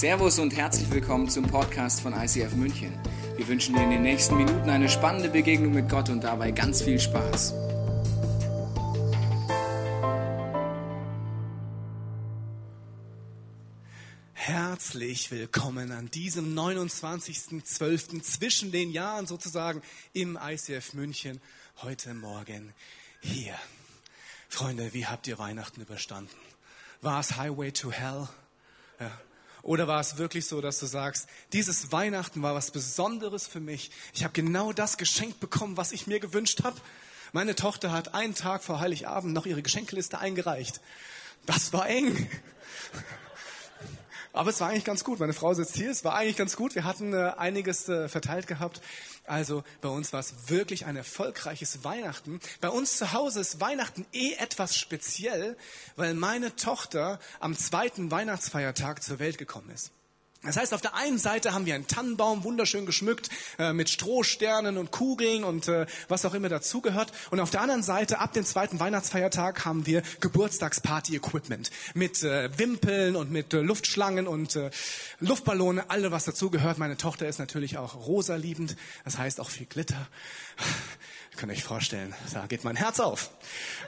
Servus und herzlich willkommen zum Podcast von ICF München. Wir wünschen dir in den nächsten Minuten eine spannende Begegnung mit Gott und dabei ganz viel Spaß. Herzlich willkommen an diesem 29.12. zwischen den Jahren sozusagen im ICF München heute Morgen hier. Freunde, wie habt ihr Weihnachten überstanden? War es Highway to Hell? Ja. Oder war es wirklich so, dass du sagst, dieses Weihnachten war was Besonderes für mich. Ich habe genau das geschenkt bekommen, was ich mir gewünscht habe. Meine Tochter hat einen Tag vor Heiligabend noch ihre Geschenkeliste eingereicht. Das war eng. Aber es war eigentlich ganz gut. Meine Frau sitzt hier. Es war eigentlich ganz gut. Wir hatten äh, einiges äh, verteilt gehabt. Also bei uns war es wirklich ein erfolgreiches Weihnachten. Bei uns zu Hause ist Weihnachten eh etwas speziell, weil meine Tochter am zweiten Weihnachtsfeiertag zur Welt gekommen ist. Das heißt, auf der einen Seite haben wir einen Tannenbaum wunderschön geschmückt äh, mit Strohsternen und Kugeln und äh, was auch immer dazugehört. Und auf der anderen Seite, ab dem zweiten Weihnachtsfeiertag, haben wir Geburtstagsparty-Equipment mit äh, Wimpeln und mit äh, Luftschlangen und äh, Luftballone, alle was dazugehört. Meine Tochter ist natürlich auch rosa liebend, das heißt auch viel Glitter. Ihr könnt euch vorstellen, da geht mein Herz auf.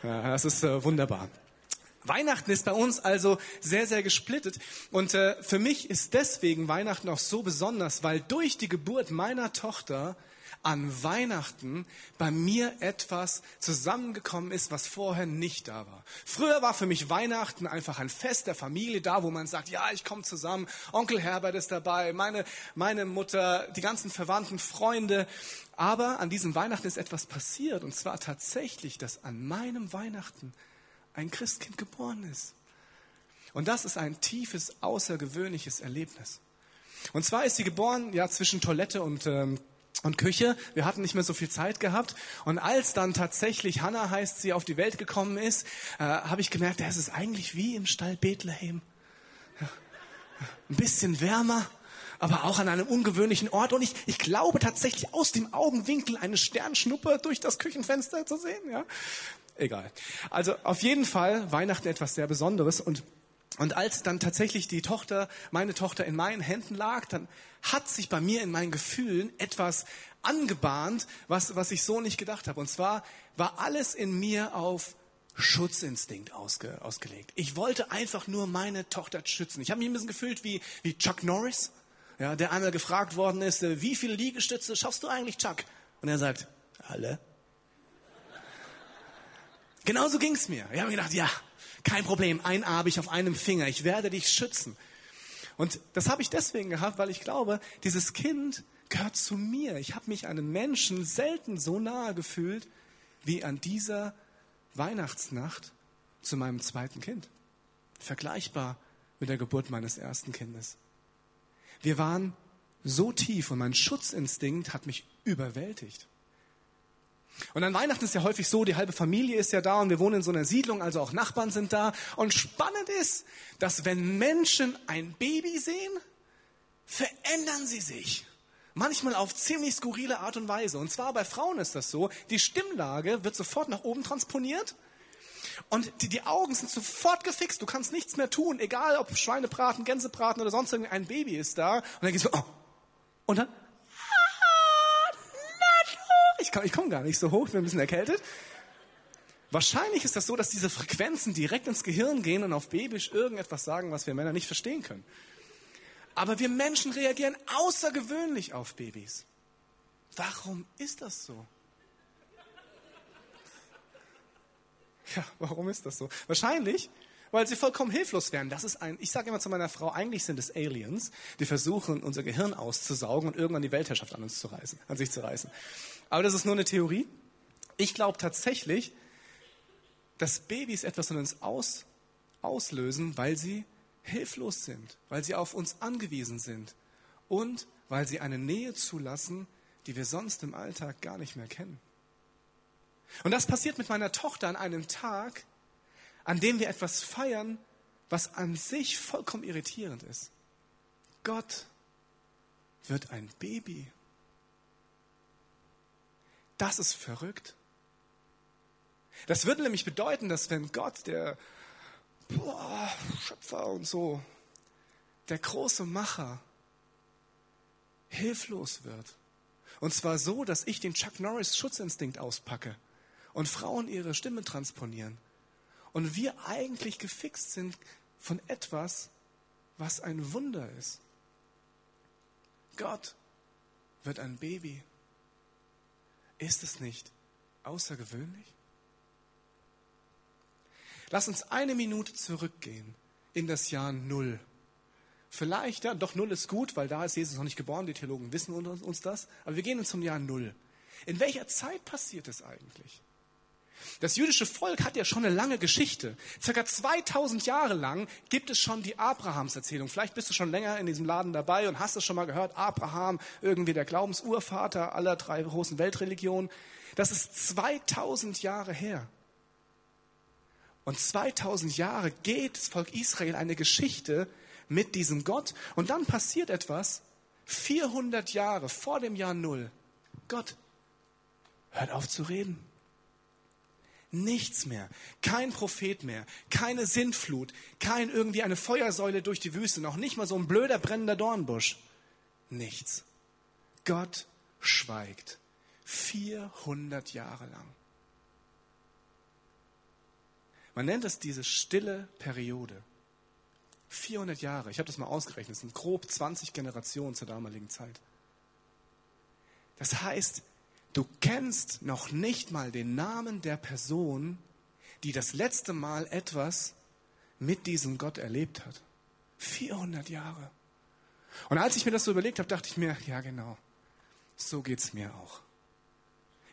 Äh, das ist wunderbar. Weihnachten ist bei uns also sehr, sehr gesplittet. Und äh, für mich ist deswegen Weihnachten auch so besonders, weil durch die Geburt meiner Tochter an Weihnachten bei mir etwas zusammengekommen ist, was vorher nicht da war. Früher war für mich Weihnachten einfach ein Fest der Familie da, wo man sagt, ja, ich komme zusammen, Onkel Herbert ist dabei, meine, meine Mutter, die ganzen Verwandten, Freunde. Aber an diesem Weihnachten ist etwas passiert, und zwar tatsächlich, dass an meinem Weihnachten ein Christkind geboren ist. Und das ist ein tiefes, außergewöhnliches Erlebnis. Und zwar ist sie geboren, ja, zwischen Toilette und, ähm, und Küche. Wir hatten nicht mehr so viel Zeit gehabt. Und als dann tatsächlich Hannah heißt, sie auf die Welt gekommen ist, äh, habe ich gemerkt, es ist eigentlich wie im Stall Bethlehem. Ja. Ein bisschen wärmer, aber auch an einem ungewöhnlichen Ort. Und ich, ich glaube tatsächlich aus dem Augenwinkel eine Sternschnuppe durch das Küchenfenster zu sehen. Ja. Egal. Also auf jeden Fall Weihnachten etwas sehr Besonderes und und als dann tatsächlich die Tochter, meine Tochter in meinen Händen lag, dann hat sich bei mir in meinen Gefühlen etwas angebahnt, was, was ich so nicht gedacht habe. Und zwar war alles in mir auf Schutzinstinkt ausge, ausgelegt. Ich wollte einfach nur meine Tochter schützen. Ich habe mich ein bisschen gefühlt wie, wie Chuck Norris, ja, der einmal gefragt worden ist, äh, wie viele Liegestütze schaffst du eigentlich, Chuck? Und er sagt, alle. Genauso ging's mir. Ich habe mir gedacht, ja, kein Problem, ein A habe ich auf einem Finger, ich werde dich schützen. Und das habe ich deswegen gehabt, weil ich glaube, dieses Kind gehört zu mir. Ich habe mich einem Menschen selten so nahe gefühlt wie an dieser Weihnachtsnacht zu meinem zweiten Kind. Vergleichbar mit der Geburt meines ersten Kindes. Wir waren so tief und mein Schutzinstinkt hat mich überwältigt. Und an Weihnachten ist ja häufig so, die halbe Familie ist ja da und wir wohnen in so einer Siedlung, also auch Nachbarn sind da. Und spannend ist, dass wenn Menschen ein Baby sehen, verändern sie sich. Manchmal auf ziemlich skurrile Art und Weise. Und zwar bei Frauen ist das so, die Stimmlage wird sofort nach oben transponiert und die, die Augen sind sofort gefixt. Du kannst nichts mehr tun, egal ob Schweinebraten, Gänsebraten oder sonst irgendein Baby ist da. Und dann geht's so, oh. Und dann, ich komme komm gar nicht so hoch, ich bin ein bisschen erkältet. Wahrscheinlich ist das so, dass diese Frequenzen direkt ins Gehirn gehen und auf Babysch irgendetwas sagen, was wir Männer nicht verstehen können. Aber wir Menschen reagieren außergewöhnlich auf Babys. Warum ist das so? Ja, warum ist das so? Wahrscheinlich, weil sie vollkommen hilflos wären. Das ist ein, ich sage immer zu meiner Frau, eigentlich sind es Aliens, die versuchen, unser Gehirn auszusaugen und irgendwann die Weltherrschaft an uns zu reißen, an sich zu reißen. Aber das ist nur eine Theorie. Ich glaube tatsächlich, dass Babys etwas in uns aus, auslösen, weil sie hilflos sind, weil sie auf uns angewiesen sind und weil sie eine Nähe zulassen, die wir sonst im Alltag gar nicht mehr kennen. Und das passiert mit meiner Tochter an einem Tag, an dem wir etwas feiern, was an sich vollkommen irritierend ist. Gott wird ein Baby. Das ist verrückt. Das würde nämlich bedeuten, dass wenn Gott, der boah, Schöpfer und so, der große Macher hilflos wird. Und zwar so, dass ich den Chuck Norris Schutzinstinkt auspacke und Frauen ihre Stimme transponieren. Und wir eigentlich gefixt sind von etwas, was ein Wunder ist. Gott wird ein Baby. Ist es nicht außergewöhnlich? Lass uns eine Minute zurückgehen in das Jahr Null. Vielleicht, ja, doch Null ist gut, weil da ist Jesus noch nicht geboren, die Theologen wissen uns das, aber wir gehen zum Jahr Null. In welcher Zeit passiert es eigentlich? Das jüdische Volk hat ja schon eine lange Geschichte. Circa 2000 Jahre lang gibt es schon die Abrahamserzählung. Vielleicht bist du schon länger in diesem Laden dabei und hast es schon mal gehört. Abraham, irgendwie der Glaubensurvater aller drei großen Weltreligionen. Das ist 2000 Jahre her. Und 2000 Jahre geht das Volk Israel eine Geschichte mit diesem Gott. Und dann passiert etwas. 400 Jahre vor dem Jahr Null. Gott hört auf zu reden. Nichts mehr. Kein Prophet mehr. Keine Sintflut. Kein irgendwie eine Feuersäule durch die Wüste. Noch nicht mal so ein blöder brennender Dornbusch. Nichts. Gott schweigt. 400 Jahre lang. Man nennt es diese stille Periode. 400 Jahre, ich habe das mal ausgerechnet, das sind grob 20 Generationen zur damaligen Zeit. Das heißt, du kennst noch nicht mal den Namen der Person, die das letzte Mal etwas mit diesem Gott erlebt hat. 400 Jahre. Und als ich mir das so überlegt habe, dachte ich mir, ja genau, so geht's mir auch.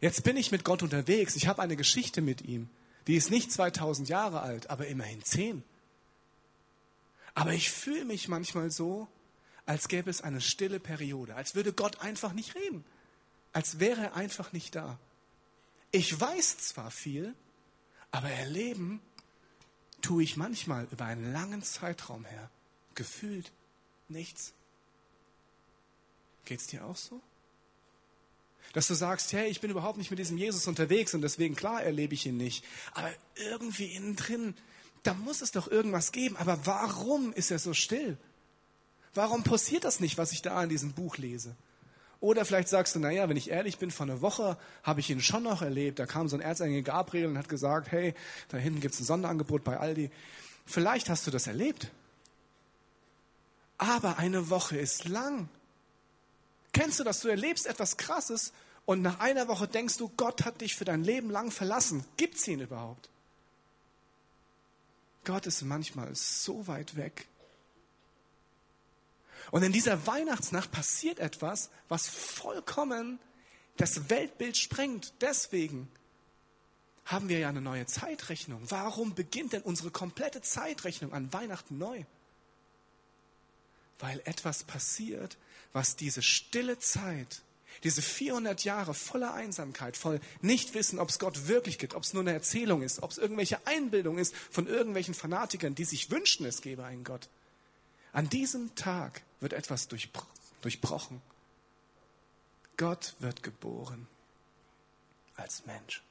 Jetzt bin ich mit Gott unterwegs, ich habe eine Geschichte mit ihm. Die ist nicht 2000 Jahre alt, aber immerhin 10. Aber ich fühle mich manchmal so, als gäbe es eine stille Periode, als würde Gott einfach nicht reden, als wäre er einfach nicht da. Ich weiß zwar viel, aber erleben tue ich manchmal über einen langen Zeitraum her. Gefühlt nichts. Geht's dir auch so? Dass du sagst, hey, ich bin überhaupt nicht mit diesem Jesus unterwegs und deswegen, klar, erlebe ich ihn nicht. Aber irgendwie innen drin, da muss es doch irgendwas geben. Aber warum ist er so still? Warum passiert das nicht, was ich da in diesem Buch lese? Oder vielleicht sagst du, naja, wenn ich ehrlich bin, vor einer Woche habe ich ihn schon noch erlebt. Da kam so ein Erzengel Gabriel und hat gesagt, hey, da hinten gibt es ein Sonderangebot bei Aldi. Vielleicht hast du das erlebt. Aber eine Woche ist lang. Kennst du das? Du erlebst etwas Krasses und nach einer Woche denkst du, Gott hat dich für dein Leben lang verlassen. Gibt es ihn überhaupt? Gott ist manchmal so weit weg. Und in dieser Weihnachtsnacht passiert etwas, was vollkommen das Weltbild sprengt. Deswegen haben wir ja eine neue Zeitrechnung. Warum beginnt denn unsere komplette Zeitrechnung an Weihnachten neu? Weil etwas passiert, was diese stille Zeit, diese 400 Jahre voller Einsamkeit, voll Nichtwissen, ob es Gott wirklich gibt, ob es nur eine Erzählung ist, ob es irgendwelche Einbildung ist von irgendwelchen Fanatikern, die sich wünschen, es gebe einen Gott. An diesem Tag wird etwas durchbrochen. Gott wird geboren als Mensch.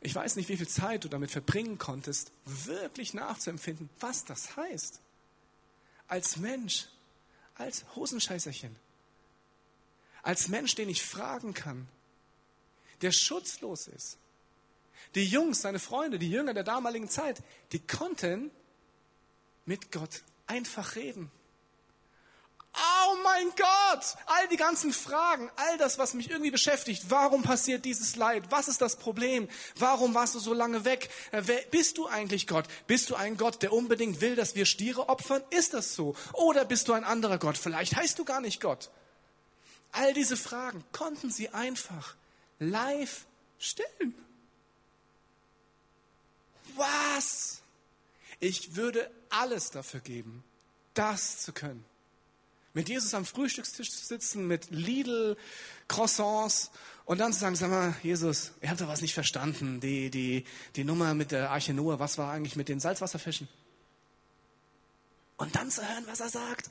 Ich weiß nicht, wie viel Zeit du damit verbringen konntest, wirklich nachzuempfinden, was das heißt. Als Mensch als Hosenscheißerchen. Als Mensch, den ich fragen kann, der schutzlos ist. Die Jungs, seine Freunde, die Jünger der damaligen Zeit, die konnten mit Gott einfach reden. Oh mein Gott! All die ganzen Fragen, all das, was mich irgendwie beschäftigt. Warum passiert dieses Leid? Was ist das Problem? Warum warst du so lange weg? Äh, wer bist du eigentlich Gott? Bist du ein Gott, der unbedingt will, dass wir Stiere opfern? Ist das so? Oder bist du ein anderer Gott? Vielleicht heißt du gar nicht Gott. All diese Fragen konnten sie einfach live stellen. Was? Ich würde alles dafür geben, das zu können mit Jesus am Frühstückstisch zu sitzen, mit Lidl, Croissants und dann zu sagen, sag mal, Jesus, ihr habt doch was nicht verstanden, die, die, die Nummer mit der Arche Noah, was war eigentlich mit den Salzwasserfischen? Und dann zu hören, was er sagt.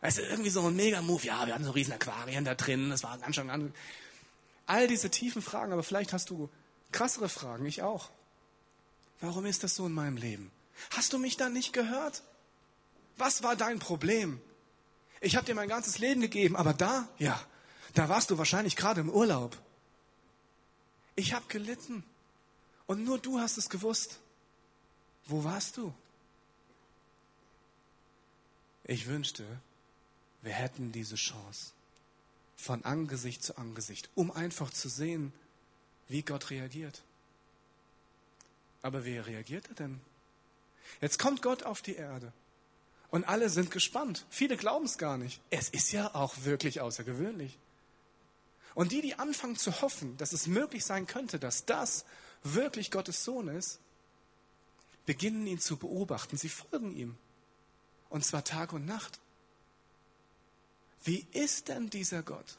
Weißt du, irgendwie so ein Mega-Move, ja, wir hatten so riesen Aquarien da drin, das war ganz schön an. All diese tiefen Fragen, aber vielleicht hast du krassere Fragen, ich auch. Warum ist das so in meinem Leben? Hast du mich dann nicht gehört? Was war dein Problem? Ich habe dir mein ganzes Leben gegeben, aber da, ja, da warst du wahrscheinlich gerade im Urlaub. Ich habe gelitten und nur du hast es gewusst. Wo warst du? Ich wünschte, wir hätten diese Chance von Angesicht zu Angesicht, um einfach zu sehen, wie Gott reagiert. Aber wie reagiert er denn? Jetzt kommt Gott auf die Erde und alle sind gespannt. Viele glauben es gar nicht. Es ist ja auch wirklich außergewöhnlich. Und die, die anfangen zu hoffen, dass es möglich sein könnte, dass das wirklich Gottes Sohn ist, beginnen ihn zu beobachten. Sie folgen ihm. Und zwar Tag und Nacht. Wie ist denn dieser Gott?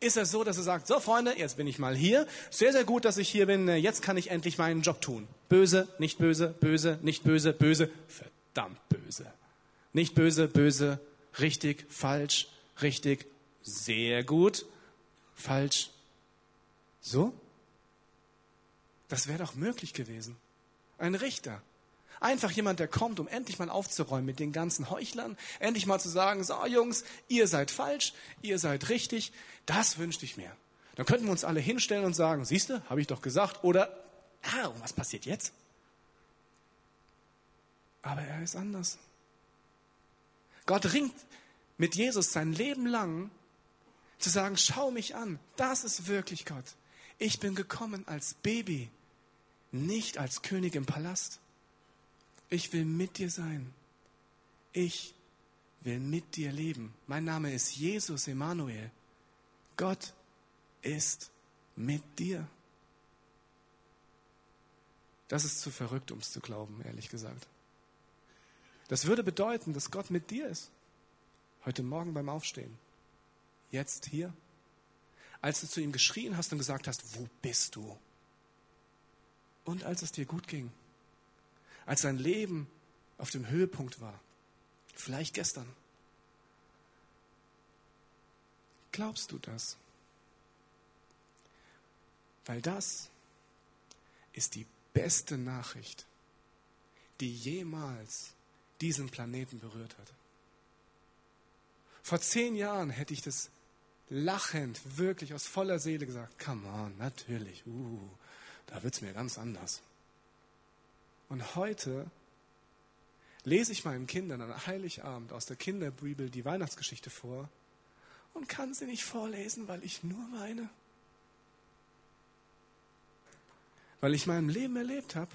Ist er so, dass er sagt, so Freunde, jetzt bin ich mal hier. Sehr, sehr gut, dass ich hier bin. Jetzt kann ich endlich meinen Job tun. Böse, nicht böse, böse, nicht böse, böse. Verdammt böse. Nicht böse, böse, richtig, falsch, richtig, sehr gut, falsch. So? Das wäre doch möglich gewesen. Ein Richter. Einfach jemand, der kommt, um endlich mal aufzuräumen mit den ganzen Heuchlern, endlich mal zu sagen, so Jungs, ihr seid falsch, ihr seid richtig, das wünschte ich mir. Dann könnten wir uns alle hinstellen und sagen, siehste, habe ich doch gesagt, oder, ah, und was passiert jetzt? Aber er ist anders. Gott ringt mit Jesus sein Leben lang zu sagen, schau mich an, das ist wirklich Gott. Ich bin gekommen als Baby, nicht als König im Palast. Ich will mit dir sein. Ich will mit dir leben. Mein Name ist Jesus Emanuel. Gott ist mit dir. Das ist zu verrückt, um es zu glauben, ehrlich gesagt. Das würde bedeuten, dass Gott mit dir ist. Heute Morgen beim Aufstehen. Jetzt hier. Als du zu ihm geschrien hast und gesagt hast, wo bist du? Und als es dir gut ging als sein Leben auf dem Höhepunkt war. Vielleicht gestern. Glaubst du das? Weil das ist die beste Nachricht, die jemals diesen Planeten berührt hat. Vor zehn Jahren hätte ich das lachend, wirklich aus voller Seele gesagt, come on, natürlich, uh, da wird es mir ganz anders. Und heute lese ich meinen Kindern an Heiligabend aus der Kinderbibel die Weihnachtsgeschichte vor und kann sie nicht vorlesen, weil ich nur weine. Weil ich meinem Leben erlebt habe,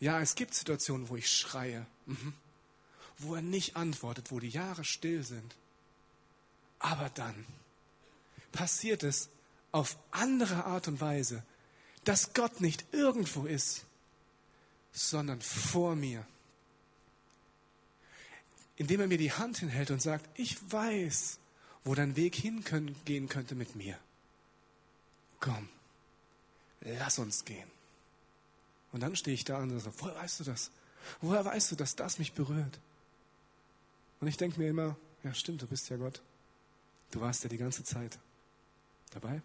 ja, es gibt Situationen, wo ich schreie, mhm. wo er nicht antwortet, wo die Jahre still sind. Aber dann passiert es auf andere Art und Weise, dass Gott nicht irgendwo ist, sondern vor mir. Indem er mir die Hand hinhält und sagt, ich weiß, wo dein Weg hingehen könnte mit mir. Komm, lass uns gehen. Und dann stehe ich da und sage, woher weißt du das? Woher weißt du, dass das mich berührt? Und ich denke mir immer, ja stimmt, du bist ja Gott. Du warst ja die ganze Zeit dabei.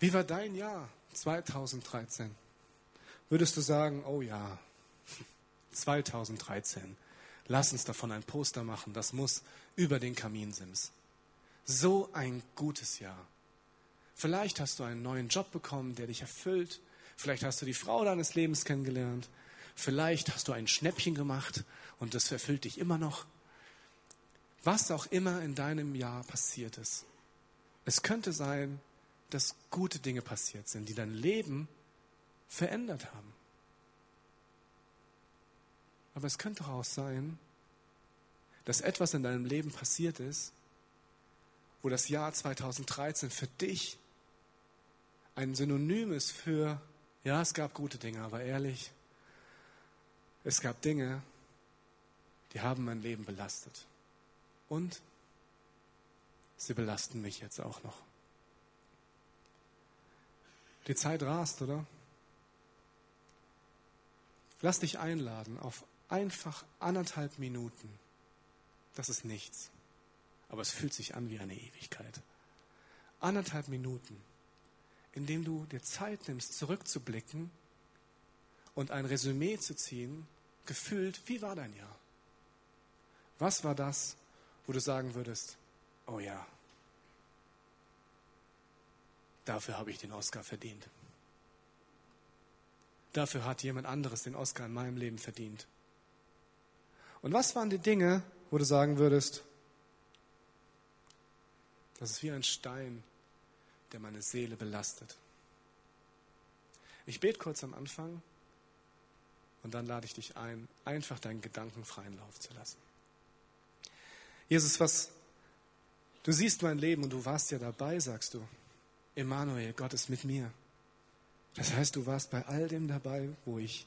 Wie war dein Jahr? 2013, würdest du sagen, oh ja, 2013, lass uns davon ein Poster machen, das muss über den Kaminsims. So ein gutes Jahr. Vielleicht hast du einen neuen Job bekommen, der dich erfüllt. Vielleicht hast du die Frau deines Lebens kennengelernt. Vielleicht hast du ein Schnäppchen gemacht und das erfüllt dich immer noch. Was auch immer in deinem Jahr passiert ist. Es könnte sein, dass gute Dinge passiert sind, die dein Leben verändert haben. Aber es könnte auch sein, dass etwas in deinem Leben passiert ist, wo das Jahr 2013 für dich ein Synonym ist für, ja, es gab gute Dinge, aber ehrlich, es gab Dinge, die haben mein Leben belastet. Und sie belasten mich jetzt auch noch. Die Zeit rast, oder? Lass dich einladen auf einfach anderthalb Minuten. Das ist nichts. Aber es fühlt sich an wie eine Ewigkeit. Anderthalb Minuten indem du dir Zeit nimmst, zurückzublicken und ein Resümee zu ziehen, gefühlt, wie war dein Jahr? Was war das, wo du sagen würdest, oh ja, dafür habe ich den Oscar verdient. Dafür hat jemand anderes den Oscar in meinem Leben verdient. Und was waren die Dinge, wo du sagen würdest, das ist wie ein Stein, der meine Seele belastet. Ich bete kurz am Anfang und dann lade ich dich ein, einfach deinen Gedanken freien Lauf zu lassen. Jesus, was du siehst mein Leben und du warst ja dabei, sagst du. Emanuel, Gott ist mit mir. Das heißt, du warst bei all dem dabei, wo ich,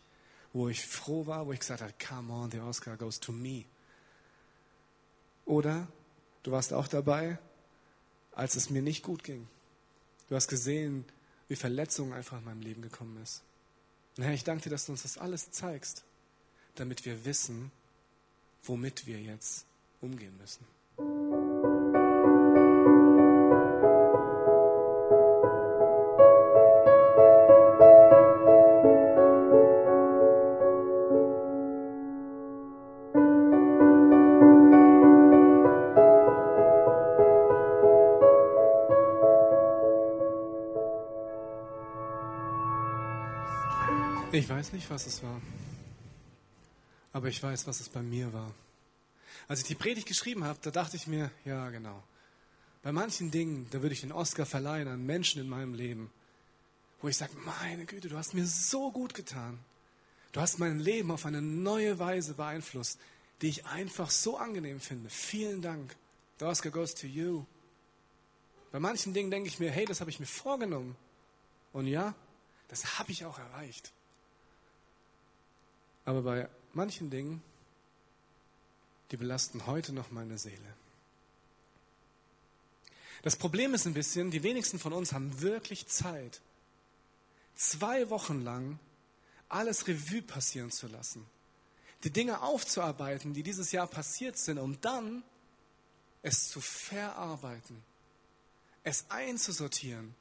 wo ich froh war, wo ich gesagt habe, come on, the Oscar goes to me. Oder du warst auch dabei, als es mir nicht gut ging. Du hast gesehen, wie Verletzungen einfach in meinem Leben gekommen ist. Und Herr, ich danke dir, dass du uns das alles zeigst, damit wir wissen, womit wir jetzt umgehen müssen. Weiß nicht, was es war. Aber ich weiß, was es bei mir war. Als ich die Predigt geschrieben habe, da dachte ich mir, ja, genau. Bei manchen Dingen, da würde ich den Oscar verleihen an Menschen in meinem Leben, wo ich sage, meine Güte, du hast mir so gut getan. Du hast mein Leben auf eine neue Weise beeinflusst, die ich einfach so angenehm finde. Vielen Dank. The Oscar goes to you. Bei manchen Dingen denke ich mir, hey, das habe ich mir vorgenommen. Und ja, das habe ich auch erreicht. Aber bei manchen Dingen, die belasten heute noch meine Seele. Das Problem ist ein bisschen, die wenigsten von uns haben wirklich Zeit, zwei Wochen lang alles Revue passieren zu lassen, die Dinge aufzuarbeiten, die dieses Jahr passiert sind, um dann es zu verarbeiten, es einzusortieren,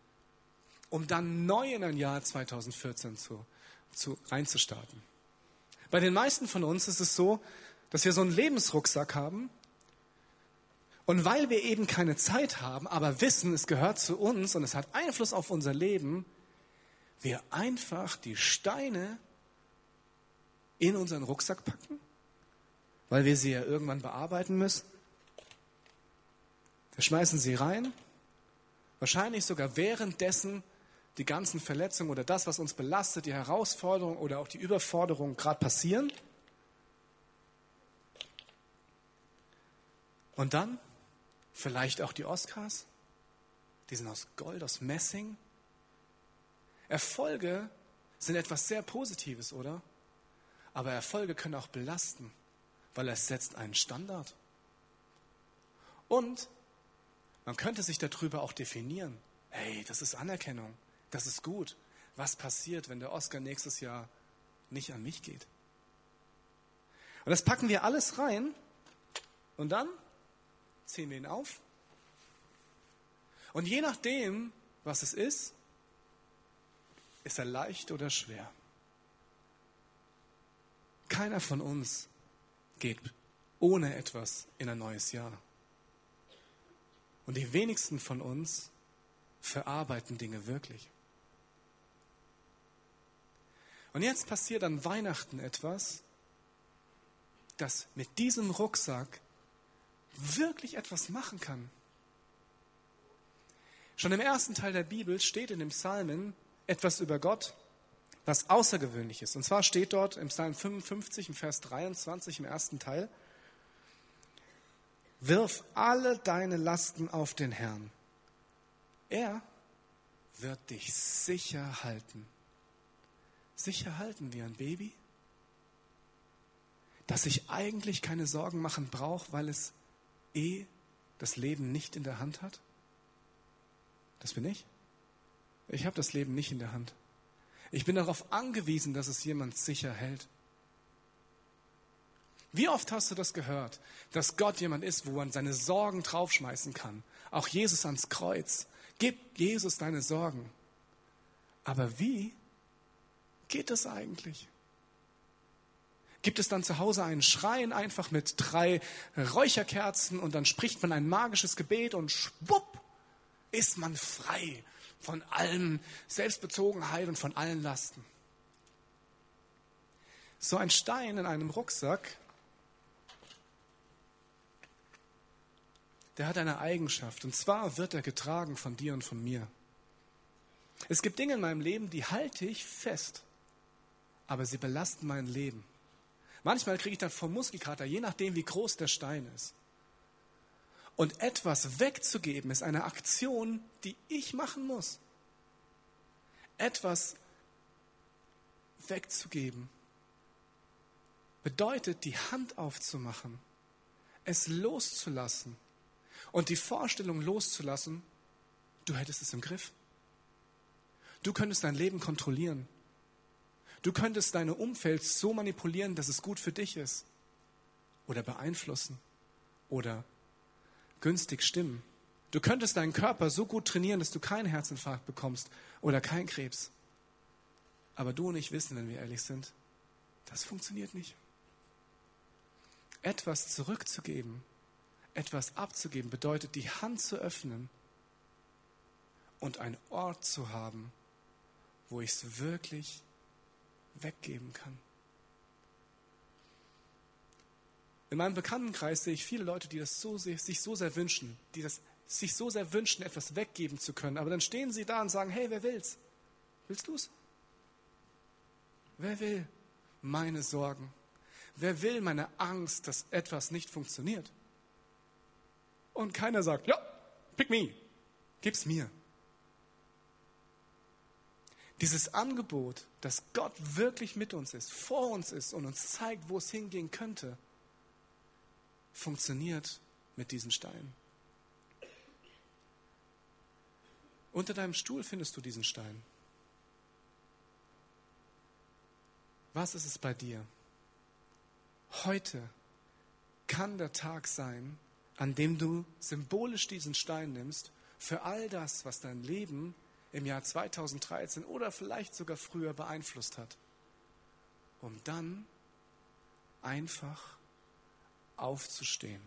um dann neu in ein Jahr 2014 zu, zu, reinzustarten. Bei den meisten von uns ist es so, dass wir so einen Lebensrucksack haben. Und weil wir eben keine Zeit haben, aber wissen, es gehört zu uns und es hat Einfluss auf unser Leben, wir einfach die Steine in unseren Rucksack packen, weil wir sie ja irgendwann bearbeiten müssen. Wir schmeißen sie rein, wahrscheinlich sogar währenddessen die ganzen Verletzungen oder das, was uns belastet, die Herausforderungen oder auch die Überforderungen gerade passieren. Und dann vielleicht auch die Oscars, die sind aus Gold, aus Messing. Erfolge sind etwas sehr Positives, oder? Aber Erfolge können auch belasten, weil es setzt einen Standard. Und man könnte sich darüber auch definieren. Hey, das ist Anerkennung. Das ist gut. Was passiert, wenn der Oscar nächstes Jahr nicht an mich geht? Und das packen wir alles rein und dann ziehen wir ihn auf. Und je nachdem, was es ist, ist er leicht oder schwer. Keiner von uns geht ohne etwas in ein neues Jahr. Und die wenigsten von uns verarbeiten Dinge wirklich. Und jetzt passiert an Weihnachten etwas, das mit diesem Rucksack wirklich etwas machen kann. Schon im ersten Teil der Bibel steht in dem Psalmen etwas über Gott, was außergewöhnlich ist. Und zwar steht dort im Psalm 55, im Vers 23, im ersten Teil, Wirf alle deine Lasten auf den Herrn. Er wird dich sicher halten sicher halten wie ein Baby, das sich eigentlich keine Sorgen machen braucht, weil es eh das Leben nicht in der Hand hat? Das bin ich. Ich habe das Leben nicht in der Hand. Ich bin darauf angewiesen, dass es jemand sicher hält. Wie oft hast du das gehört, dass Gott jemand ist, wo man seine Sorgen draufschmeißen kann? Auch Jesus ans Kreuz. Gib Jesus deine Sorgen. Aber wie geht das eigentlich? Gibt es dann zu Hause einen Schrein einfach mit drei Räucherkerzen und dann spricht man ein magisches Gebet und schwupp ist man frei von allem Selbstbezogenheit und von allen Lasten. So ein Stein in einem Rucksack, der hat eine Eigenschaft und zwar wird er getragen von dir und von mir. Es gibt Dinge in meinem Leben, die halte ich fest, aber sie belasten mein Leben. Manchmal kriege ich dann vom Muskelkater, je nachdem, wie groß der Stein ist. Und etwas wegzugeben ist eine Aktion, die ich machen muss. Etwas wegzugeben bedeutet, die Hand aufzumachen, es loszulassen und die Vorstellung loszulassen, du hättest es im Griff. Du könntest dein Leben kontrollieren. Du könntest deine Umfeld so manipulieren, dass es gut für dich ist. Oder beeinflussen. Oder günstig stimmen. Du könntest deinen Körper so gut trainieren, dass du keinen Herzinfarkt bekommst oder keinen Krebs. Aber du und ich wissen, wenn wir ehrlich sind, das funktioniert nicht. Etwas zurückzugeben, etwas abzugeben, bedeutet die Hand zu öffnen und einen Ort zu haben, wo ich es wirklich weggeben kann. In meinem Bekanntenkreis sehe ich viele Leute, die das so, sich so sehr wünschen, die das sich so sehr wünschen, etwas weggeben zu können. Aber dann stehen sie da und sagen, hey, wer will's? Willst du's? Wer will meine Sorgen? Wer will meine Angst, dass etwas nicht funktioniert? Und keiner sagt, ja, pick me, gib's mir. Dieses Angebot, dass Gott wirklich mit uns ist, vor uns ist und uns zeigt, wo es hingehen könnte, funktioniert mit diesen Steinen. Unter deinem Stuhl findest du diesen Stein. Was ist es bei dir? Heute kann der Tag sein, an dem du symbolisch diesen Stein nimmst für all das, was dein Leben im Jahr 2013 oder vielleicht sogar früher beeinflusst hat, um dann einfach aufzustehen,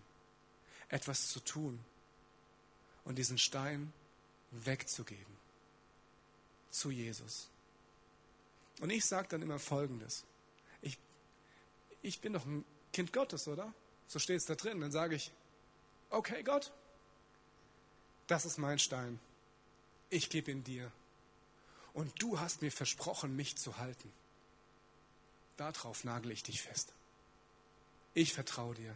etwas zu tun und diesen Stein wegzugeben zu Jesus. Und ich sage dann immer Folgendes. Ich, ich bin doch ein Kind Gottes, oder? So steht es da drin. Dann sage ich, okay Gott, das ist mein Stein. Ich gebe ihn dir. Und du hast mir versprochen, mich zu halten. Darauf nagel ich dich fest. Ich vertraue dir.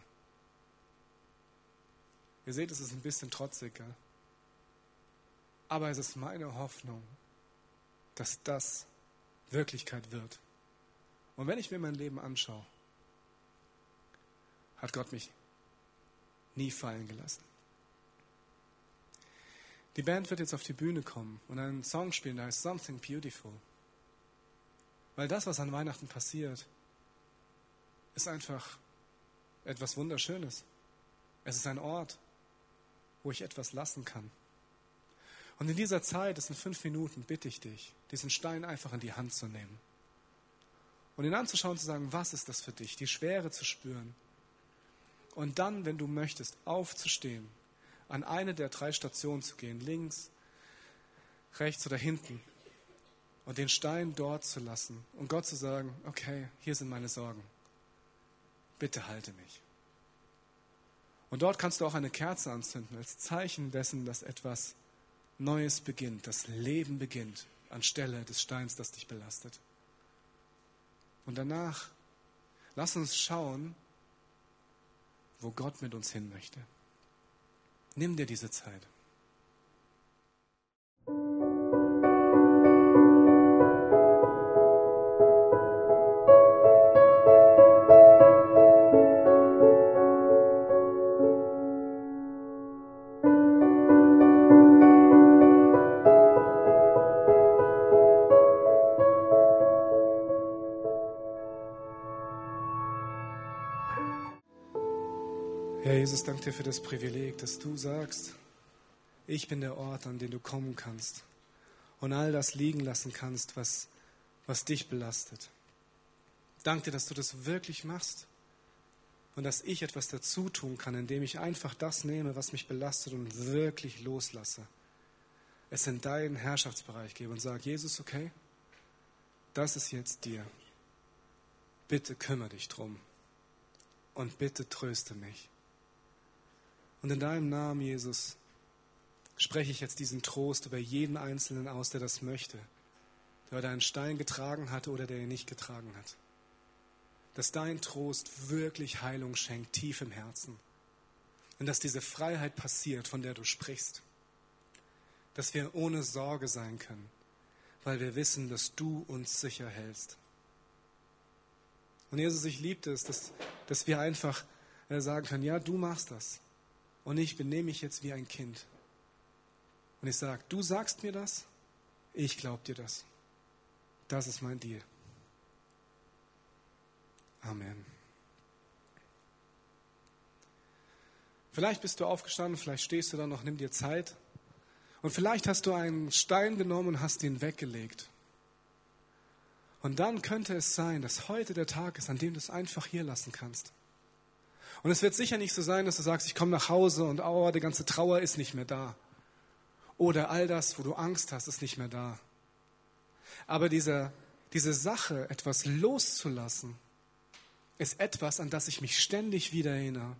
Ihr seht, es ist ein bisschen trotzig, gell? aber es ist meine Hoffnung, dass das Wirklichkeit wird. Und wenn ich mir mein Leben anschaue, hat Gott mich nie fallen gelassen. Die Band wird jetzt auf die Bühne kommen und einen Song spielen, der heißt Something Beautiful. Weil das, was an Weihnachten passiert, ist einfach etwas Wunderschönes. Es ist ein Ort, wo ich etwas lassen kann. Und in dieser Zeit, das sind fünf Minuten, bitte ich dich, diesen Stein einfach in die Hand zu nehmen. Und ihn anzuschauen zu sagen, was ist das für dich? Die Schwere zu spüren. Und dann, wenn du möchtest, aufzustehen, an eine der drei Stationen zu gehen, links, rechts oder hinten, und den Stein dort zu lassen und Gott zu sagen, okay, hier sind meine Sorgen. Bitte halte mich. Und dort kannst du auch eine Kerze anzünden als Zeichen dessen, dass etwas Neues beginnt, das Leben beginnt anstelle des Steins, das dich belastet. Und danach lass uns schauen, wo Gott mit uns hin möchte. Nimm dir diese Zeit. Danke dir für das Privileg, dass du sagst, ich bin der Ort, an den du kommen kannst, und all das liegen lassen kannst, was, was dich belastet. Danke dir, dass du das wirklich machst und dass ich etwas dazu tun kann, indem ich einfach das nehme, was mich belastet und wirklich loslasse. Es in deinen Herrschaftsbereich gebe und sage, Jesus, okay, das ist jetzt dir. Bitte kümmere dich drum und bitte tröste mich. Und in deinem Namen, Jesus, spreche ich jetzt diesen Trost über jeden Einzelnen aus, der das möchte, der deinen Stein getragen hatte oder der ihn nicht getragen hat. Dass dein Trost wirklich Heilung schenkt, tief im Herzen. Und dass diese Freiheit passiert, von der du sprichst. Dass wir ohne Sorge sein können, weil wir wissen, dass du uns sicher hältst. Und Jesus, ich liebe es, dass, dass wir einfach äh, sagen können, ja, du machst das. Und ich benehme mich jetzt wie ein Kind. Und ich sage, du sagst mir das, ich glaube dir das. Das ist mein Deal. Amen. Vielleicht bist du aufgestanden, vielleicht stehst du da noch, nimm dir Zeit. Und vielleicht hast du einen Stein genommen und hast ihn weggelegt. Und dann könnte es sein, dass heute der Tag ist, an dem du es einfach hier lassen kannst. Und es wird sicher nicht so sein, dass du sagst, ich komme nach Hause und oh, die ganze Trauer ist nicht mehr da. Oder all das, wo du Angst hast, ist nicht mehr da. Aber diese, diese Sache, etwas loszulassen, ist etwas, an das ich mich ständig wieder erinnere.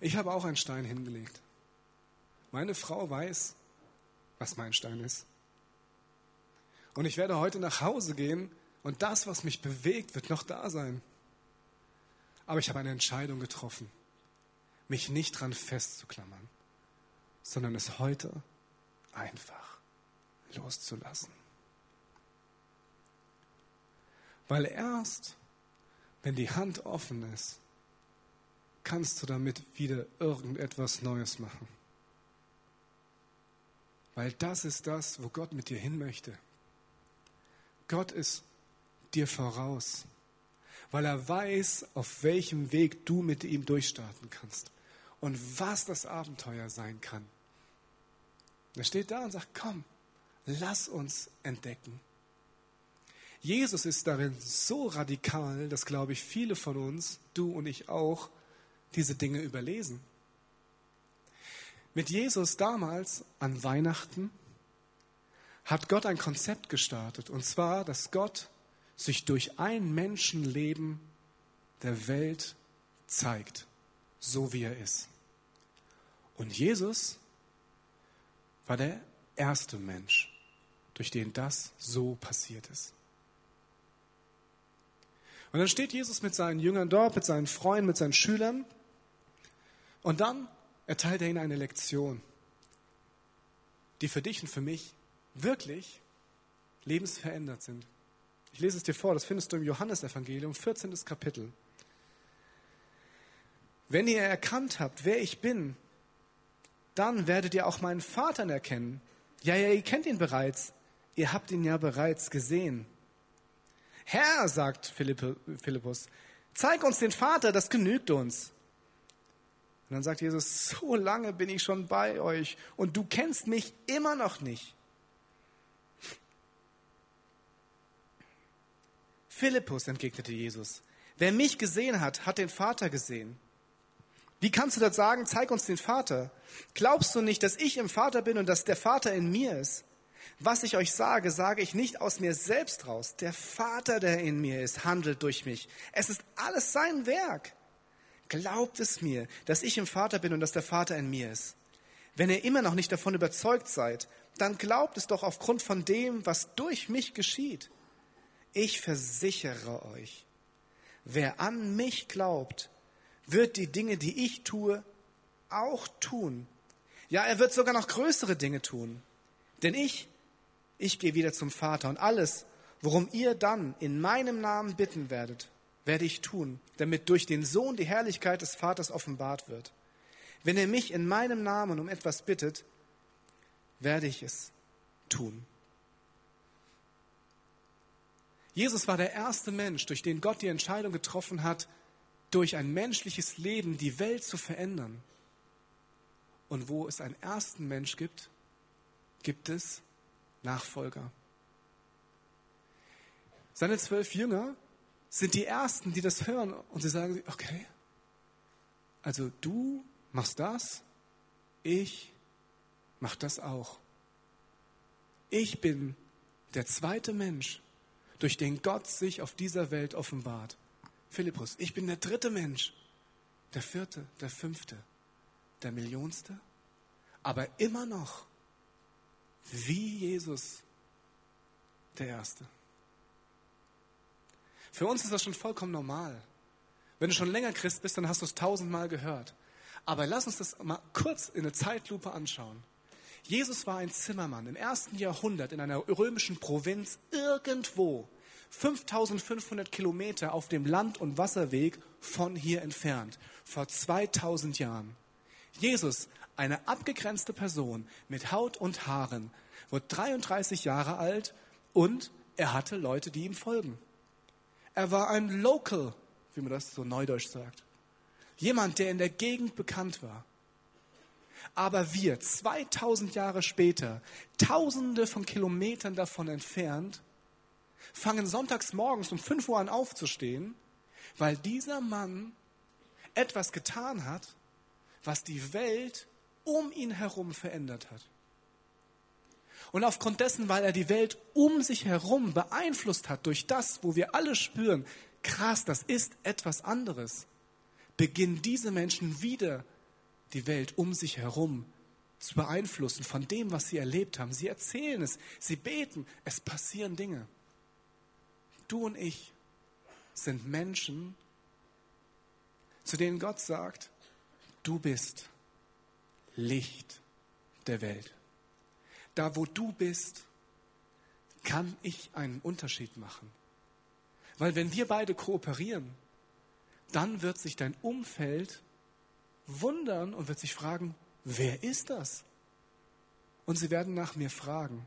Ich habe auch einen Stein hingelegt. Meine Frau weiß, was mein Stein ist. Und ich werde heute nach Hause gehen und das, was mich bewegt, wird noch da sein. Aber ich habe eine Entscheidung getroffen, mich nicht dran festzuklammern sondern es heute einfach loszulassen. Weil erst, wenn die Hand offen ist, kannst du damit wieder irgendetwas Neues machen. Weil das ist das, wo Gott mit dir hin möchte. Gott ist dir voraus, weil er weiß, auf welchem Weg du mit ihm durchstarten kannst und was das Abenteuer sein kann. Er steht da und sagt, komm, lass uns entdecken. Jesus ist darin so radikal, dass, glaube ich, viele von uns, du und ich auch, diese Dinge überlesen. Mit Jesus damals an Weihnachten hat Gott ein Konzept gestartet, und zwar, dass Gott sich durch ein Menschenleben der Welt zeigt, so wie er ist. Und Jesus war der erste Mensch, durch den das so passiert ist. Und dann steht Jesus mit seinen Jüngern dort, mit seinen Freunden, mit seinen Schülern. Und dann erteilt er ihnen eine Lektion, die für dich und für mich wirklich lebensverändert sind. Ich lese es dir vor, das findest du im Johannesevangelium, 14. Kapitel. Wenn ihr erkannt habt, wer ich bin, dann werdet ihr auch meinen Vater erkennen. Ja, ja, ihr kennt ihn bereits. Ihr habt ihn ja bereits gesehen. Herr, sagt Philippus, zeig uns den Vater, das genügt uns. Und dann sagt Jesus, so lange bin ich schon bei euch und du kennst mich immer noch nicht. Philippus, entgegnete Jesus, wer mich gesehen hat, hat den Vater gesehen. Wie kannst du das sagen, zeig uns den Vater? Glaubst du nicht, dass ich im Vater bin und dass der Vater in mir ist? Was ich euch sage, sage ich nicht aus mir selbst raus. Der Vater, der in mir ist, handelt durch mich. Es ist alles sein Werk. Glaubt es mir, dass ich im Vater bin und dass der Vater in mir ist. Wenn ihr immer noch nicht davon überzeugt seid, dann glaubt es doch aufgrund von dem, was durch mich geschieht. Ich versichere euch, wer an mich glaubt, wird die Dinge, die ich tue, auch tun. Ja, er wird sogar noch größere Dinge tun. Denn ich, ich gehe wieder zum Vater und alles, worum ihr dann in meinem Namen bitten werdet, werde ich tun, damit durch den Sohn die Herrlichkeit des Vaters offenbart wird. Wenn ihr mich in meinem Namen um etwas bittet, werde ich es tun. Jesus war der erste Mensch, durch den Gott die Entscheidung getroffen hat, durch ein menschliches Leben die Welt zu verändern. Und wo es einen ersten Mensch gibt, gibt es Nachfolger. Seine zwölf Jünger sind die Ersten, die das hören und sie sagen, okay, also du machst das, ich mach das auch. Ich bin der zweite Mensch, durch den Gott sich auf dieser Welt offenbart. Philippus, ich bin der dritte Mensch, der vierte, der fünfte, der Millionste, aber immer noch wie Jesus der Erste. Für uns ist das schon vollkommen normal. Wenn du schon länger Christ bist, dann hast du es tausendmal gehört. Aber lass uns das mal kurz in eine Zeitlupe anschauen. Jesus war ein Zimmermann im ersten Jahrhundert in einer römischen Provinz irgendwo 5500 Kilometer auf dem Land- und Wasserweg von hier entfernt, vor 2000 Jahren. Jesus, eine abgegrenzte Person mit Haut und Haaren, wurde 33 Jahre alt und er hatte Leute, die ihm folgen. Er war ein Local, wie man das so neudeutsch sagt. Jemand, der in der Gegend bekannt war. Aber wir, 2000 Jahre später, tausende von Kilometern davon entfernt, fangen sonntags morgens um 5 Uhr an aufzustehen, weil dieser Mann etwas getan hat, was die Welt um ihn herum verändert hat. Und aufgrund dessen, weil er die Welt um sich herum beeinflusst hat durch das, wo wir alle spüren, krass, das ist etwas anderes, beginnen diese Menschen wieder die Welt um sich herum zu beeinflussen von dem, was sie erlebt haben. Sie erzählen es, sie beten, es passieren Dinge. Du und ich sind Menschen, zu denen Gott sagt, du bist Licht der Welt. Da, wo du bist, kann ich einen Unterschied machen. Weil wenn wir beide kooperieren, dann wird sich dein Umfeld wundern und wird sich fragen, wer ist das? Und sie werden nach mir fragen.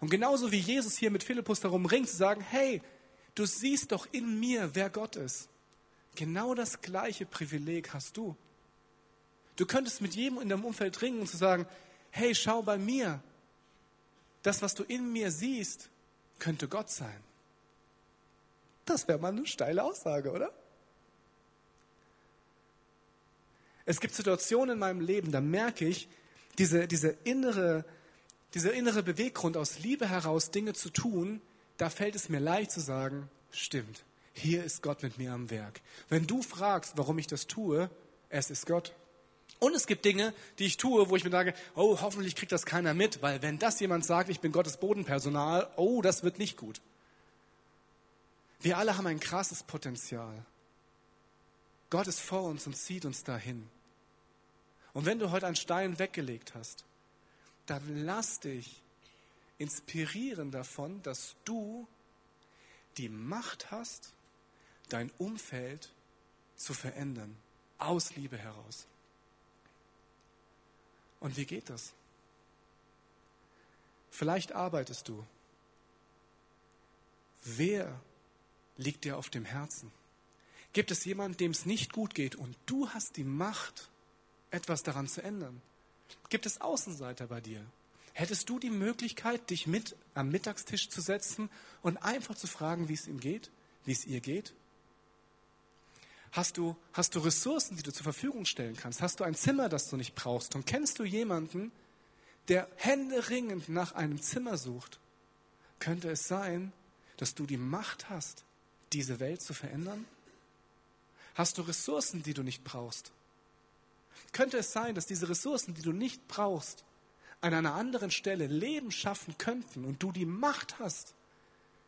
Und genauso wie Jesus hier mit Philippus darum ringt, zu sagen, hey, du siehst doch in mir, wer Gott ist. Genau das gleiche Privileg hast du. Du könntest mit jedem in deinem Umfeld ringen und zu sagen, hey, schau bei mir. Das, was du in mir siehst, könnte Gott sein. Das wäre mal eine steile Aussage, oder? Es gibt Situationen in meinem Leben, da merke ich, diese, diese innere, dieser innere Beweggrund aus Liebe heraus Dinge zu tun, da fällt es mir leicht zu sagen, stimmt, hier ist Gott mit mir am Werk. Wenn du fragst, warum ich das tue, es ist Gott. Und es gibt Dinge, die ich tue, wo ich mir sage, oh, hoffentlich kriegt das keiner mit, weil wenn das jemand sagt, ich bin Gottes Bodenpersonal, oh, das wird nicht gut. Wir alle haben ein krasses Potenzial. Gott ist vor uns und zieht uns dahin. Und wenn du heute einen Stein weggelegt hast, dann lass dich inspirieren davon, dass du die Macht hast, dein Umfeld zu verändern, aus Liebe heraus. Und wie geht das? Vielleicht arbeitest du. Wer liegt dir auf dem Herzen? Gibt es jemanden, dem es nicht gut geht und du hast die Macht, etwas daran zu ändern? Gibt es Außenseiter bei dir? Hättest du die Möglichkeit, dich mit am Mittagstisch zu setzen und einfach zu fragen, wie es ihm geht, wie es ihr geht? Hast du, hast du Ressourcen, die du zur Verfügung stellen kannst? Hast du ein Zimmer, das du nicht brauchst? Und kennst du jemanden, der händeringend nach einem Zimmer sucht? Könnte es sein, dass du die Macht hast, diese Welt zu verändern? Hast du Ressourcen, die du nicht brauchst? Könnte es sein, dass diese Ressourcen, die du nicht brauchst, an einer anderen Stelle Leben schaffen könnten und du die Macht hast,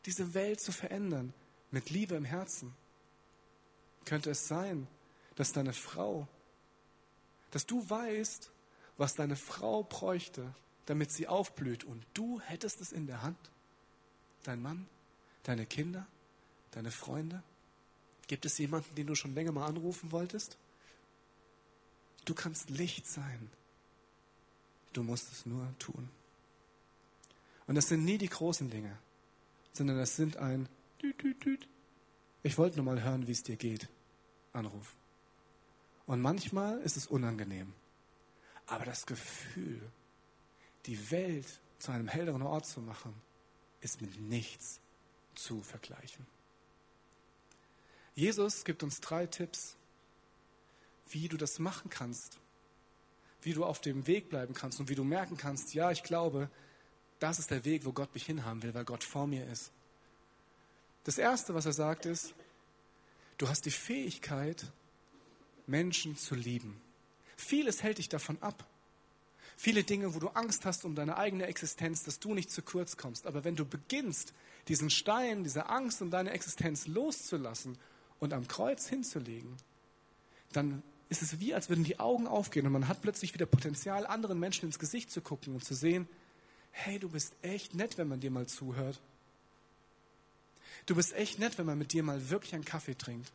diese Welt zu verändern mit Liebe im Herzen? Könnte es sein, dass deine Frau, dass du weißt, was deine Frau bräuchte, damit sie aufblüht und du hättest es in der Hand? Dein Mann, deine Kinder, deine Freunde? Gibt es jemanden, den du schon länger mal anrufen wolltest? Du kannst Licht sein. Du musst es nur tun. Und das sind nie die großen Dinge, sondern das sind ein. Ich wollte nur mal hören, wie es dir geht. Anruf. Und manchmal ist es unangenehm. Aber das Gefühl, die Welt zu einem helleren Ort zu machen, ist mit nichts zu vergleichen. Jesus gibt uns drei Tipps, wie du das machen kannst, wie du auf dem Weg bleiben kannst und wie du merken kannst, ja, ich glaube, das ist der Weg, wo Gott mich hinhaben will, weil Gott vor mir ist. Das Erste, was er sagt, ist, du hast die Fähigkeit, Menschen zu lieben. Vieles hält dich davon ab. Viele Dinge, wo du Angst hast um deine eigene Existenz, dass du nicht zu kurz kommst. Aber wenn du beginnst, diesen Stein, diese Angst um deine Existenz loszulassen und am Kreuz hinzulegen, dann ist es wie, als würden die Augen aufgehen und man hat plötzlich wieder Potenzial, anderen Menschen ins Gesicht zu gucken und zu sehen, hey, du bist echt nett, wenn man dir mal zuhört. Du bist echt nett, wenn man mit dir mal wirklich einen Kaffee trinkt.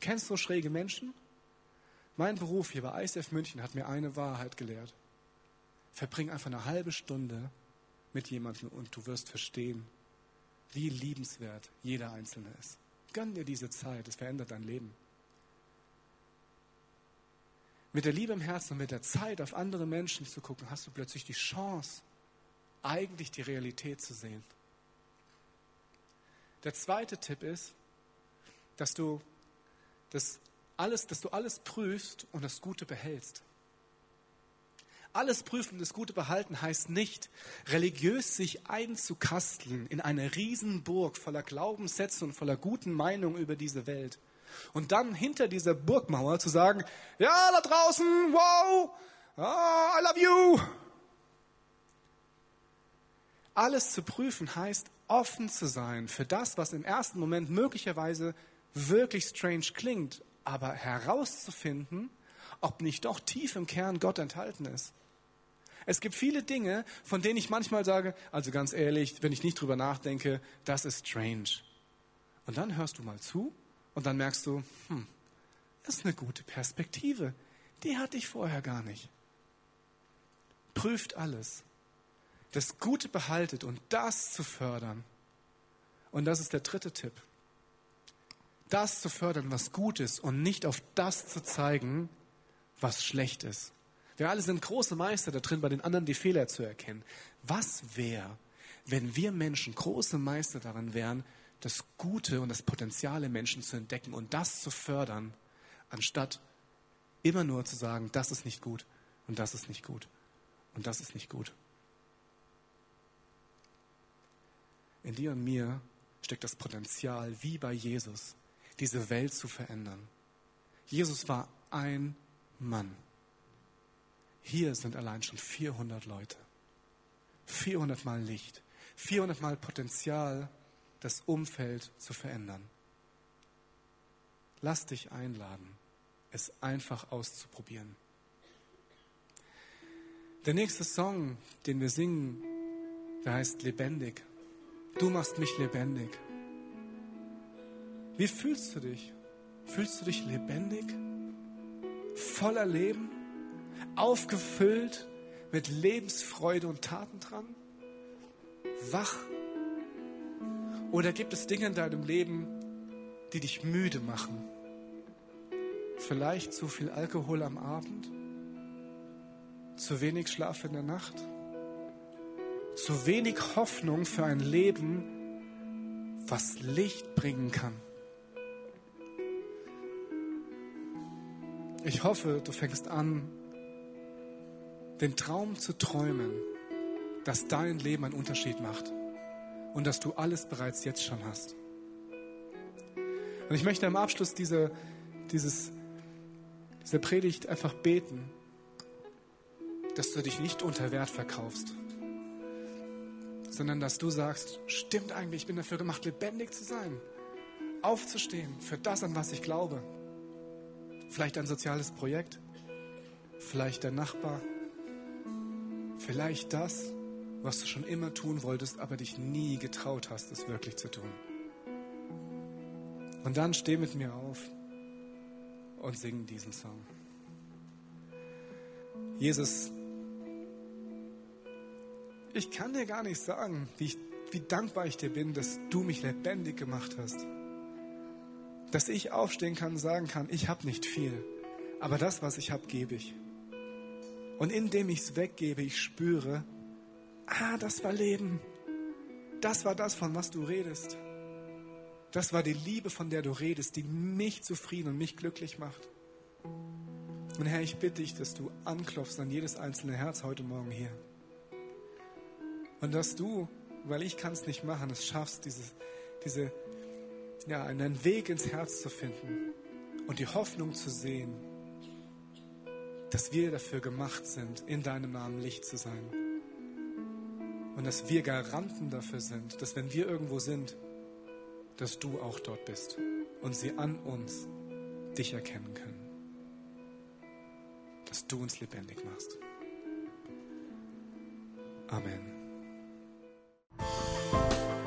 Kennst du schräge Menschen? Mein Beruf hier bei ICF München hat mir eine Wahrheit gelehrt. Verbring einfach eine halbe Stunde mit jemandem und du wirst verstehen, wie liebenswert jeder Einzelne ist. Gönn dir diese Zeit, es verändert dein Leben. Mit der Liebe im Herzen und mit der Zeit auf andere Menschen zu gucken, hast du plötzlich die Chance, eigentlich die Realität zu sehen. Der zweite Tipp ist, dass du das alles, dass du alles prüfst und das Gute behältst. Alles prüfen und das Gute behalten heißt nicht, religiös sich einzukasteln in eine Riesenburg voller Glaubenssätze und voller guten Meinungen über diese Welt. Und dann hinter dieser Burgmauer zu sagen, ja, da draußen, wow, oh, I love you. Alles zu prüfen heißt, offen zu sein für das, was im ersten Moment möglicherweise wirklich strange klingt, aber herauszufinden, ob nicht doch tief im Kern Gott enthalten ist. Es gibt viele Dinge, von denen ich manchmal sage, also ganz ehrlich, wenn ich nicht drüber nachdenke, das ist strange. Und dann hörst du mal zu und dann merkst du, hm, das ist eine gute Perspektive. Die hatte ich vorher gar nicht. Prüft alles. Das Gute behaltet und das zu fördern. Und das ist der dritte Tipp. Das zu fördern, was gut ist und nicht auf das zu zeigen, was schlecht ist. Wir alle sind große Meister da drin, bei den anderen die Fehler zu erkennen. Was wäre, wenn wir Menschen große Meister darin wären, das Gute und das Potenzial im Menschen zu entdecken und das zu fördern, anstatt immer nur zu sagen, das ist nicht gut und das ist nicht gut und das ist nicht gut. In dir und mir steckt das Potenzial, wie bei Jesus, diese Welt zu verändern. Jesus war ein Mann. Hier sind allein schon 400 Leute. 400 Mal Licht. 400 Mal Potenzial, das Umfeld zu verändern. Lass dich einladen, es einfach auszuprobieren. Der nächste Song, den wir singen, der heißt Lebendig. Du machst mich lebendig. Wie fühlst du dich? Fühlst du dich lebendig? Voller Leben? aufgefüllt mit Lebensfreude und Tatendrang? Wach? Oder gibt es Dinge in deinem Leben, die dich müde machen? Vielleicht zu viel Alkohol am Abend? Zu wenig Schlaf in der Nacht? Zu wenig Hoffnung für ein Leben, was Licht bringen kann? Ich hoffe, du fängst an, den Traum zu träumen, dass dein Leben einen Unterschied macht und dass du alles bereits jetzt schon hast. Und ich möchte am Abschluss dieser, dieses, dieser Predigt einfach beten, dass du dich nicht unter Wert verkaufst, sondern dass du sagst, stimmt eigentlich, ich bin dafür gemacht, lebendig zu sein, aufzustehen für das, an was ich glaube. Vielleicht ein soziales Projekt, vielleicht der Nachbar, Vielleicht das, was du schon immer tun wolltest, aber dich nie getraut hast, es wirklich zu tun. Und dann steh mit mir auf und sing diesen Song. Jesus, ich kann dir gar nicht sagen, wie, ich, wie dankbar ich dir bin, dass du mich lebendig gemacht hast. Dass ich aufstehen kann und sagen kann, ich habe nicht viel, aber das, was ich habe, gebe ich. Und indem ich es weggebe, ich spüre, ah, das war Leben. Das war das, von was du redest. Das war die Liebe, von der du redest, die mich zufrieden und mich glücklich macht. Und Herr, ich bitte dich, dass du anklopfst an jedes einzelne Herz heute Morgen hier. Und dass du, weil ich kann es nicht machen, es schaffst, dieses, diese, ja, einen Weg ins Herz zu finden und die Hoffnung zu sehen, dass wir dafür gemacht sind, in deinem Namen Licht zu sein. Und dass wir Garanten dafür sind, dass wenn wir irgendwo sind, dass du auch dort bist und sie an uns dich erkennen können. Dass du uns lebendig machst. Amen.